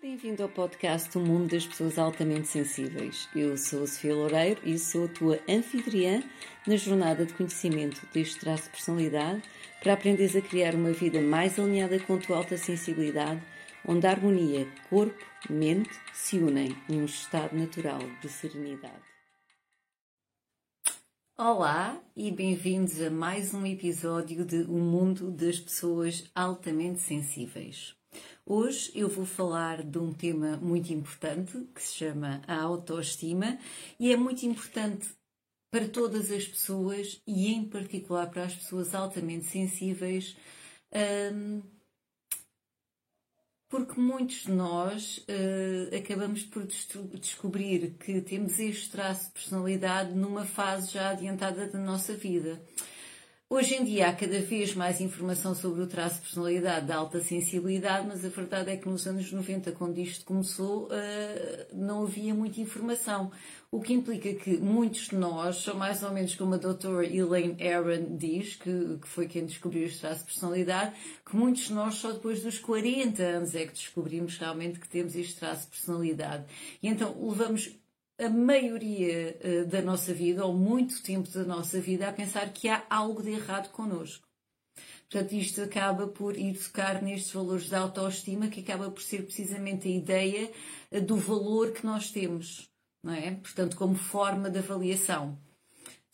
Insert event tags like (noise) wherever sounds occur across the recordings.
Bem-vindo ao podcast O Mundo das Pessoas Altamente Sensíveis. Eu sou a Sofia Loureiro e sou a tua anfitriã na jornada de conhecimento deste traço de personalidade para aprenderes a criar uma vida mais alinhada com a tua alta sensibilidade, onde a harmonia corpo-mente se unem num estado natural de serenidade. Olá e bem-vindos a mais um episódio de O Mundo das Pessoas Altamente Sensíveis. Hoje eu vou falar de um tema muito importante que se chama a autoestima e é muito importante para todas as pessoas e, em particular, para as pessoas altamente sensíveis, um, porque muitos de nós uh, acabamos por descobrir que temos este traço de personalidade numa fase já adiantada da nossa vida. Hoje em dia há cada vez mais informação sobre o traço de personalidade da alta sensibilidade, mas a verdade é que nos anos 90, quando isto começou, eh, não havia muita informação. O que implica que muitos de nós são mais ou menos como a doutora Elaine Aron diz, que, que foi quem descobriu este traço de personalidade, que muitos de nós só depois dos 40 anos é que descobrimos realmente que temos este traço de personalidade. E então levamos a maioria uh, da nossa vida, ou muito tempo da nossa vida, a pensar que há algo de errado connosco. Portanto, isto acaba por tocar nestes valores da autoestima, que acaba por ser precisamente a ideia uh, do valor que nós temos, não é? Portanto, como forma de avaliação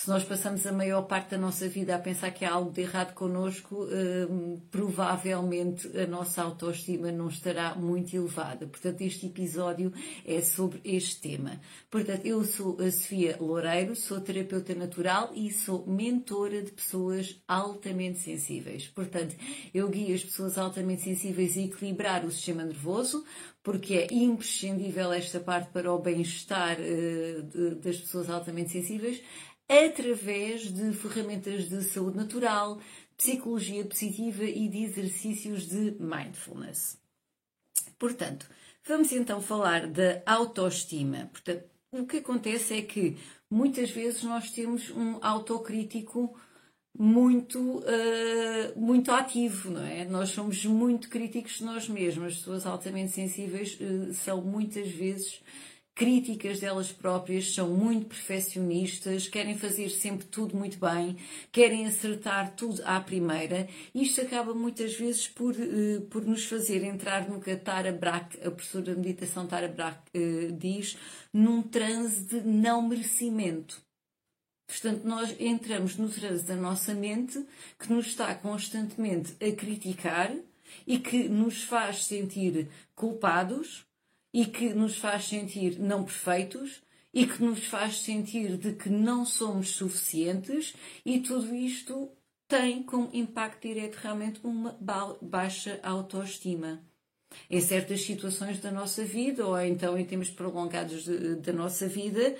se nós passamos a maior parte da nossa vida a pensar que há algo de errado connosco, hum, provavelmente a nossa autoestima não estará muito elevada. Portanto, este episódio é sobre este tema. Portanto, eu sou a Sofia Loureiro, sou terapeuta natural e sou mentora de pessoas altamente sensíveis. Portanto, eu guio as pessoas altamente sensíveis a equilibrar o sistema nervoso, porque é imprescindível esta parte para o bem-estar uh, das pessoas altamente sensíveis através de ferramentas de saúde natural, psicologia positiva e de exercícios de mindfulness. Portanto, vamos então falar da autoestima. Portanto, o que acontece é que muitas vezes nós temos um autocrítico muito, uh, muito ativo, não é? Nós somos muito críticos de nós mesmos. As pessoas altamente sensíveis uh, são muitas vezes críticas delas próprias, são muito perfeccionistas, querem fazer sempre tudo muito bem, querem acertar tudo à primeira. Isto acaba muitas vezes por, uh, por nos fazer entrar no que a Tara Brach, a professora de meditação Tara Brach, uh, diz, num transe de não merecimento. Portanto, nós entramos no transe da nossa mente que nos está constantemente a criticar e que nos faz sentir culpados e que nos faz sentir não perfeitos e que nos faz sentir de que não somos suficientes e tudo isto tem como impacto direto realmente uma baixa autoestima. Em certas situações da nossa vida, ou então em termos prolongados da nossa vida,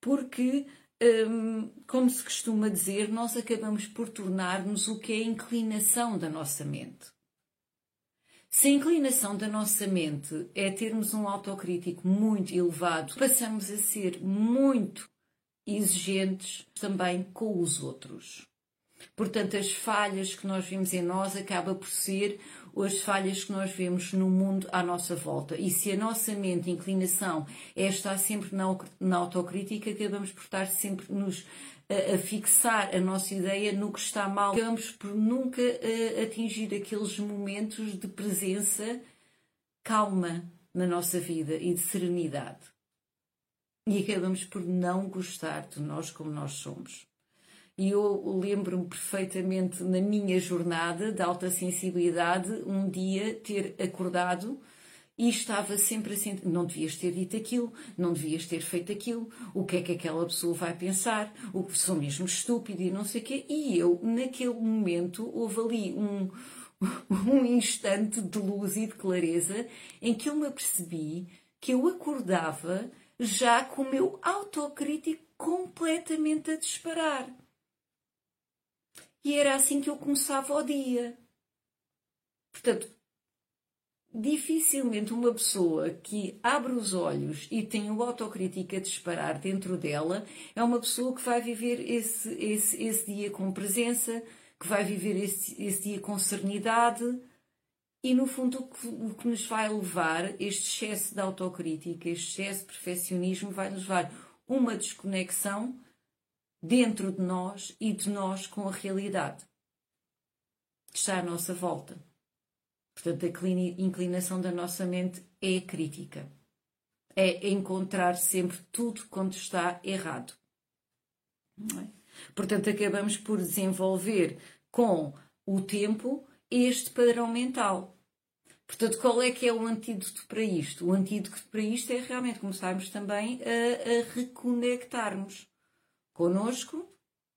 porque, hum, como se costuma dizer, nós acabamos por tornar-nos o que é a inclinação da nossa mente. Se a inclinação da nossa mente é termos um autocrítico muito elevado, passamos a ser muito exigentes também com os outros. Portanto, as falhas que nós vemos em nós acaba por ser as falhas que nós vemos no mundo à nossa volta. E se a nossa mente, inclinação, é estar sempre na, na autocrítica, acabamos por estar sempre nos a, a, fixar a nossa ideia no que está mal. Acabamos por nunca a, atingir aqueles momentos de presença calma na nossa vida e de serenidade. E acabamos por não gostar de nós como nós somos. E eu lembro-me perfeitamente na minha jornada de alta sensibilidade, um dia ter acordado e estava sempre assim: não devias ter dito aquilo, não devias ter feito aquilo, o que é que aquela pessoa vai pensar, o que sou mesmo estúpido e não sei o quê. E eu, naquele momento, houve ali um, (laughs) um instante de luz e de clareza em que eu me apercebi que eu acordava já com o meu autocrítico completamente a disparar. E era assim que eu começava o dia. Portanto, dificilmente uma pessoa que abre os olhos e tem o autocrítica disparar dentro dela é uma pessoa que vai viver esse, esse, esse dia com presença, que vai viver esse, esse dia com serenidade E no fundo, o que, o que nos vai levar, este excesso de autocrítica, este excesso de perfeccionismo, vai nos levar uma desconexão dentro de nós e de nós com a realidade que está à nossa volta. Portanto, a inclinação da nossa mente é crítica. É encontrar sempre tudo quando está errado. É? Portanto, acabamos por desenvolver com o tempo este padrão mental. Portanto, qual é que é o antídoto para isto? O antídoto para isto é realmente começarmos também a, a reconectarmos connosco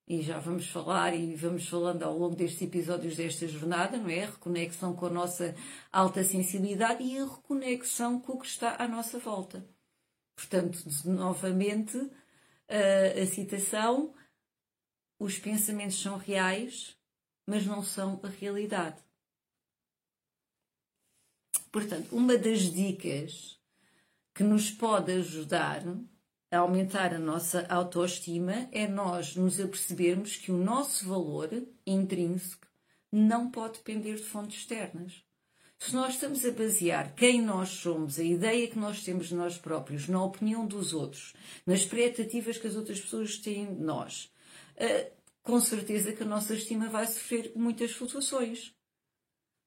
e já vamos falar e vamos falando ao longo destes episódios desta jornada, não é? A reconexão com a nossa alta sensibilidade e a reconexão com o que está à nossa volta. Portanto, novamente, a, a citação: os pensamentos são reais, mas não são a realidade. Portanto, uma das dicas que nos pode ajudar aumentar a nossa autoestima é nós nos apercebermos que o nosso valor intrínseco não pode depender de fontes externas. Se nós estamos a basear quem nós somos, a ideia que nós temos de nós próprios, na opinião dos outros, nas expectativas que as outras pessoas têm de nós, eh, com certeza que a nossa estima vai sofrer muitas flutuações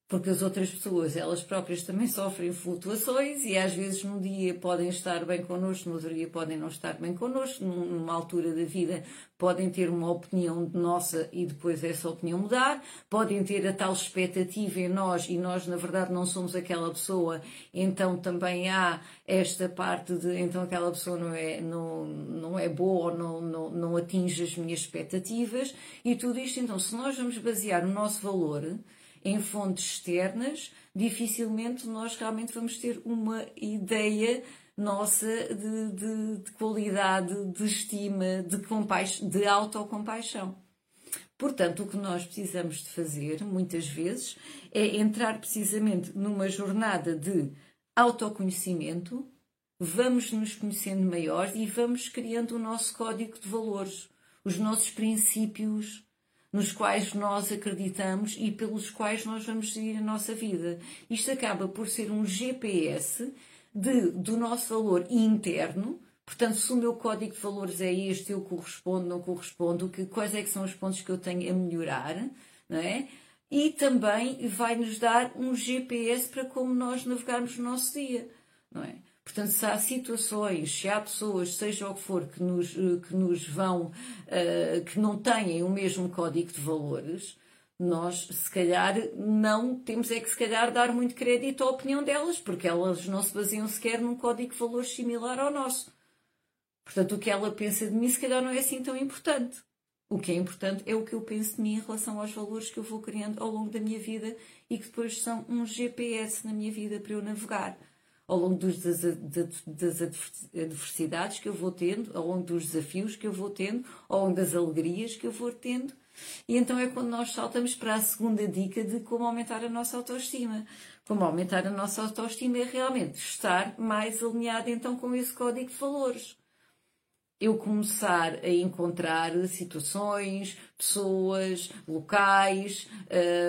porque as outras pessoas, elas próprias também sofrem flutuações e às vezes num dia podem estar bem connosco, no outro dia podem não estar bem connosco, numa altura da vida podem ter uma opinião nossa e depois essa opinião mudar, podem ter a tal expectativa em nós e nós na verdade não somos aquela pessoa, então também há esta parte de então aquela pessoa não é, não, não é boa ou não, não, não atinge as minhas expectativas. E tudo isto, então se nós vamos basear o nosso valor em fontes externas, dificilmente nós realmente vamos ter uma ideia nossa de, de, de qualidade, de estima, de, de autocompaixão. Portanto, o que nós precisamos de fazer, muitas vezes, é entrar precisamente numa jornada de autoconhecimento, vamos nos conhecendo maior e vamos criando o nosso código de valores, os nossos princípios, nos quais nós acreditamos e pelos quais nós vamos seguir a nossa vida. Isto acaba por ser um GPS de, do nosso valor interno. Portanto, se o meu código de valores é este, eu correspondo, não correspondo, que, quais é que são os pontos que eu tenho a melhorar, não é? E também vai nos dar um GPS para como nós navegarmos no nosso dia, não é? Portanto, se há situações, se há pessoas, seja o que for, que nos, eh, que nos vão, uh, que não têm o mesmo código de valores, nós, se calhar, não temos é que, se calhar, dar muito crédito à opinião delas, porque elas não se baseiam sequer num código de valores similar ao nosso. Portanto, o que ela pensa de mim, se calhar, não é assim tão importante. O que é importante é o que eu penso de mim em relação aos valores que eu vou criando ao longo da minha vida e que depois são um GPS na minha vida para eu navegar ao longo dos, das, das adversidades que eu vou tendo, ao longo dos desafios que eu vou tendo, ao longo das alegrias que eu vou tendo. E então é quando nós saltamos para a segunda dica de como aumentar a nossa autoestima. Como aumentar a nossa autoestima é realmente estar mais alinhado então com esse código de valores. Eu começar a encontrar situações, pessoas, locais,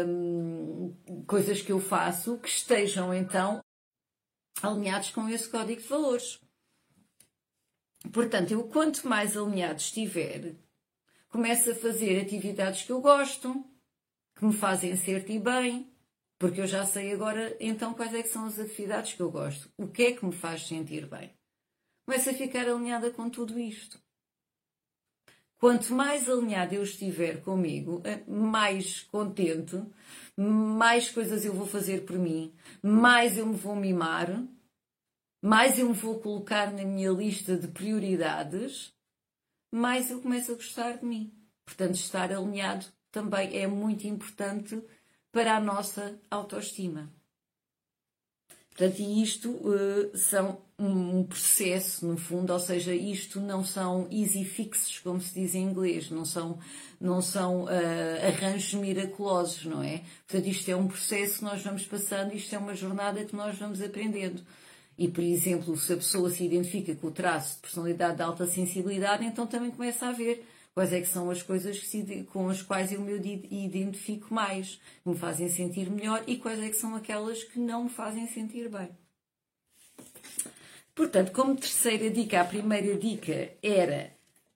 hum, coisas que eu faço que estejam então alinhados com esse código de valores. Portanto, eu quanto mais alinhado estiver, começo a fazer atividades que eu gosto, que me fazem sentir bem, porque eu já sei agora então quais é são as atividades que eu gosto, o que é que me faz sentir bem. Começo a ficar alinhada com tudo isto. Quanto mais alinhado eu estiver comigo, eh, mais contente, mais coisas eu vou fazer por mim, mais eu me vou mimar, mais eu me vou colocar na minha lista de prioridades, mais eu começo a gostar de mim. Portanto, estar alinhado também é muito importante para a nossa autoestima. Portanto, e isto uh, são um processo, no fundo, ou seja, isto não são easy fixes, como se diz em inglês, não são, não são uh, arranjos miraculosos, não é? Portanto, isto é um processo que nós vamos passando, isto é uma jornada que nós vamos aprendendo. E, por exemplo, se a pessoa se identifica com o traço de personalidade de alta sensibilidade, então também começa a ver Quais é que são as coisas se, com as quais eu me identifico mais, que me fazem sentir melhor e quais é que são aquelas que não me fazem sentir bem. Portanto, como terceira dica, a primeira dica era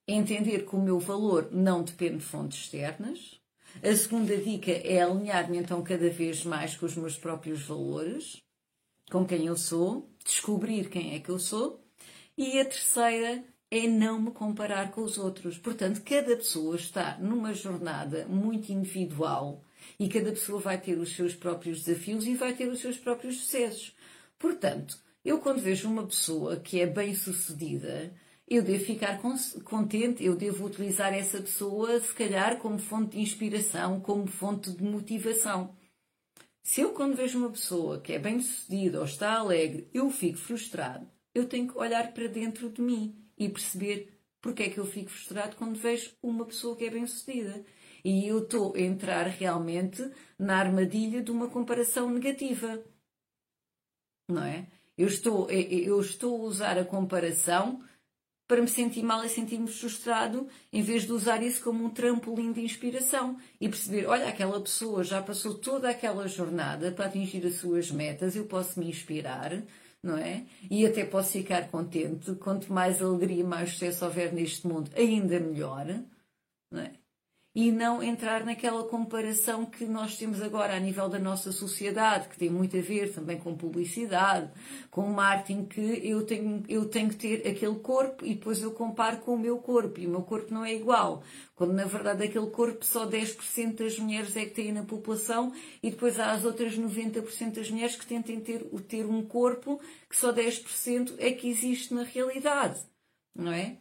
entender que o meu valor não depende de fontes externas. A segunda dica é alinhar-me então cada vez mais com os meus próprios valores, com quem eu sou, descobrir quem é que eu sou. E a terceira é não me comparar com os outros. Portanto, cada pessoa está numa jornada muito individual e cada pessoa vai ter os seus próprios desafios e vai ter os seus próprios sucessos. Portanto, eu quando vejo uma pessoa que é bem sucedida, eu devo ficar contente, eu devo utilizar essa pessoa, se calhar, como fonte de inspiração, como fonte de motivação. Se eu, quando vejo uma pessoa que é bem sucedida ou está alegre, eu fico frustrado, eu tenho que olhar para dentro de mim e perceber porque é que eu fico frustrado quando vejo uma pessoa que é bem-sucedida. E eu estou a entrar realmente na armadilha de uma comparação negativa. Não é? Eu estou, eu estou a usar a comparação para me sentir mal e sentir-me frustrado, em vez de usar isso como um trampolim de inspiração e perceber, olha, aquela pessoa já passou toda aquela jornada para atingir as suas metas, eu posso me inspirar, não é? E até posso ficar contente. Quanto mais alegria mais sucesso houver neste mundo, ainda melhor, não é? E não entrar naquela comparação que nós temos agora a nível da nossa sociedade, que tem muito a ver também com publicidade, com marketing, que eu tenho, eu tenho que ter aquele corpo e depois eu comparo com o meu corpo e o meu corpo não é igual. Quando na verdade aquele corpo só 10% das mulheres é que têm na população e depois há as outras 90% das mulheres que tentem ter, ter um corpo que só 10% é que existe na realidade, não é?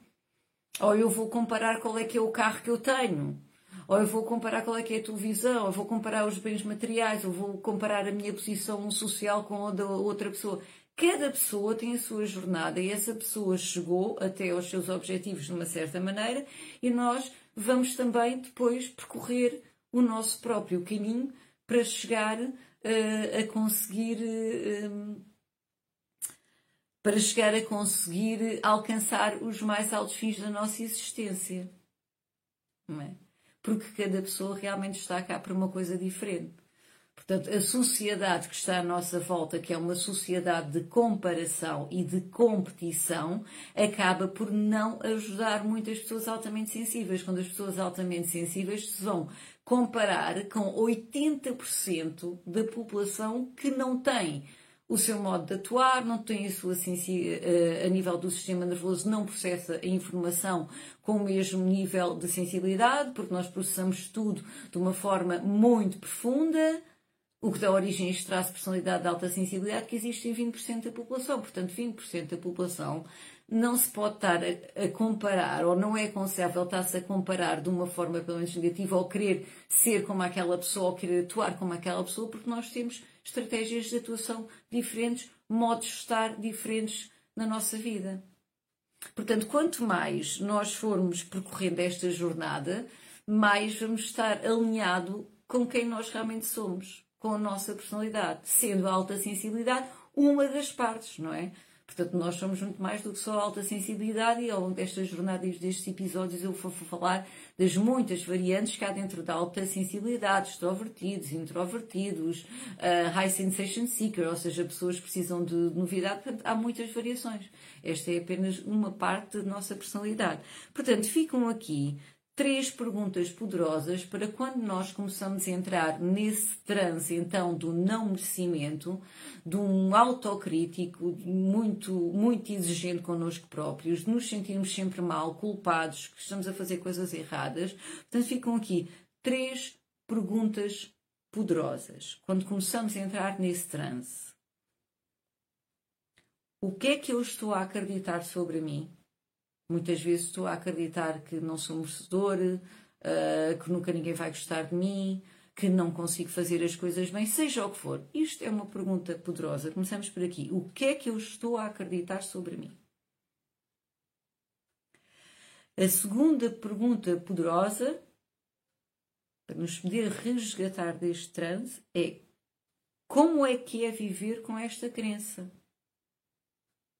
Ou eu vou comparar qual é que é o carro que eu tenho, ou eu vou comparar qual é que é a televisão, ou vou comparar os bens materiais, ou vou comparar a minha posição social com a da outra pessoa. Cada pessoa tem a sua jornada e essa pessoa chegou até aos seus objetivos de uma certa maneira e nós vamos também depois percorrer o nosso próprio caminho para chegar uh, a conseguir. Uh, para chegar a conseguir alcançar os mais altos fins da nossa existência. Não é? Porque cada pessoa realmente está cá por uma coisa diferente. Portanto, a sociedade que está à nossa volta, que é uma sociedade de comparação e de competição, acaba por não ajudar muitas pessoas altamente sensíveis. Quando as pessoas altamente sensíveis se vão comparar com 80% da população que não tem o seu modo de atuar, não tem a sua eh, a nível do sistema nervoso, não processa a informação com o mesmo nível de sensibilidade, porque nós processamos tudo de uma forma muito profunda o que dá origem a este traço de personalidade de alta sensibilidade que existe em 20% da população. Portanto, 20% da população não se pode estar a, comparar, ou não é aconselhável estar-se a comparar de uma forma pelo menos negativa, ou querer ser como aquela pessoa, ou querer atuar como aquela pessoa, porque nós temos estratégias de atuação diferentes, modos de estar diferentes na nossa vida. Portanto, quanto mais nós formos percorrendo esta jornada, mais vamos estar alinhado com quem nós realmente somos com a nossa personalidade, sendo a alta sensibilidade uma das partes, não é? Portanto, nós somos muito mais do que só alta sensibilidade e ao longo destas jornadas, destes episódios, eu vou falar das muitas variantes que há dentro da alta sensibilidade, extrovertidos, introvertidos, uh, high sensation seeker, ou seja, pessoas que precisam de novidade. Portanto, há muitas variações. Esta é apenas uma parte da nossa personalidade. Portanto, ficam aqui três perguntas poderosas para quando nós começamos a entrar nesse transe então do não merecimento, de um autocrítico muito, muito exigente connosco próprios, de nos sentirmos sempre mal, culpados, que estamos a fazer coisas erradas. Portanto, ficam aqui três perguntas poderosas quando começamos a entrar nesse transe. O que é que eu estou a acreditar sobre mim? Muitas vezes estou a acreditar que não sou merecedor, uh, que nunca ninguém vai gostar de mim, que não consigo fazer as coisas bem, seja o que for. Isto é uma pergunta poderosa. Começamos por aqui. O que é que eu estou a acreditar sobre mim? A segunda pergunta poderosa, para nos poder resgatar deste transe, é como é que é viver com esta crença?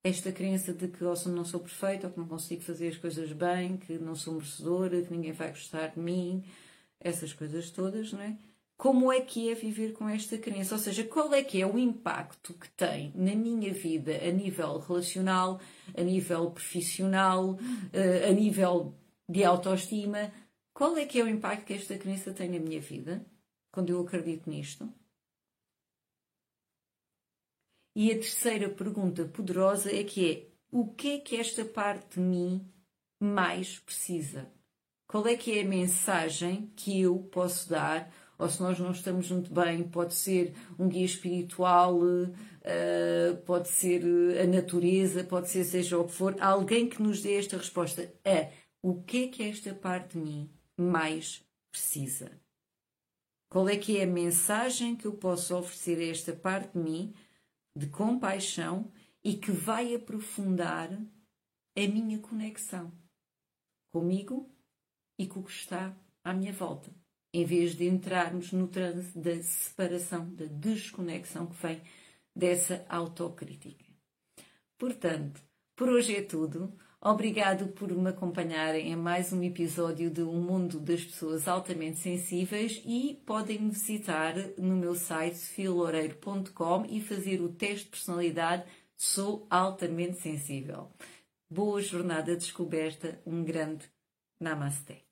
Esta crença de que ou não sou perfeita, ou que não consigo fazer as coisas bem, que não sou merecedora, que ninguém vai gostar de mim, essas coisas todas, não é? Como é que é viver com esta crença? Ou seja, qual é que é o impacto que tem na minha vida a nível relacional, a nível profissional, eh, a nível de autoestima? Qual é que é o impacto que esta crença tem na minha vida quando eu acredito nisto? E a terceira pergunta poderosa é que é o que é que esta parte de mim mais precisa? Qual é que é a mensagem que eu posso dar? Ou se nós não estamos muito bem, pode ser um guia espiritual, uh, pode ser a natureza, pode ser seja o que for, alguém que nos dê esta resposta a o que é que esta parte de mim mais precisa? Qual é que é a mensagem que eu posso oferecer a esta parte de mim de compaixão e que vai aprofundar a minha conexão comigo e com o que está à minha volta, em vez de entrarmos no trânsito da separação, da desconexão que vem dessa autocrítica. Portanto, por hoje é tudo. Obrigado por me acompanharem em mais um episódio de Um Mundo das Pessoas Altamente Sensíveis e podem me visitar no meu site filoureiro.com e fazer o teste de personalidade Sou Altamente Sensível. Boa jornada de descoberta, um grande Namaste.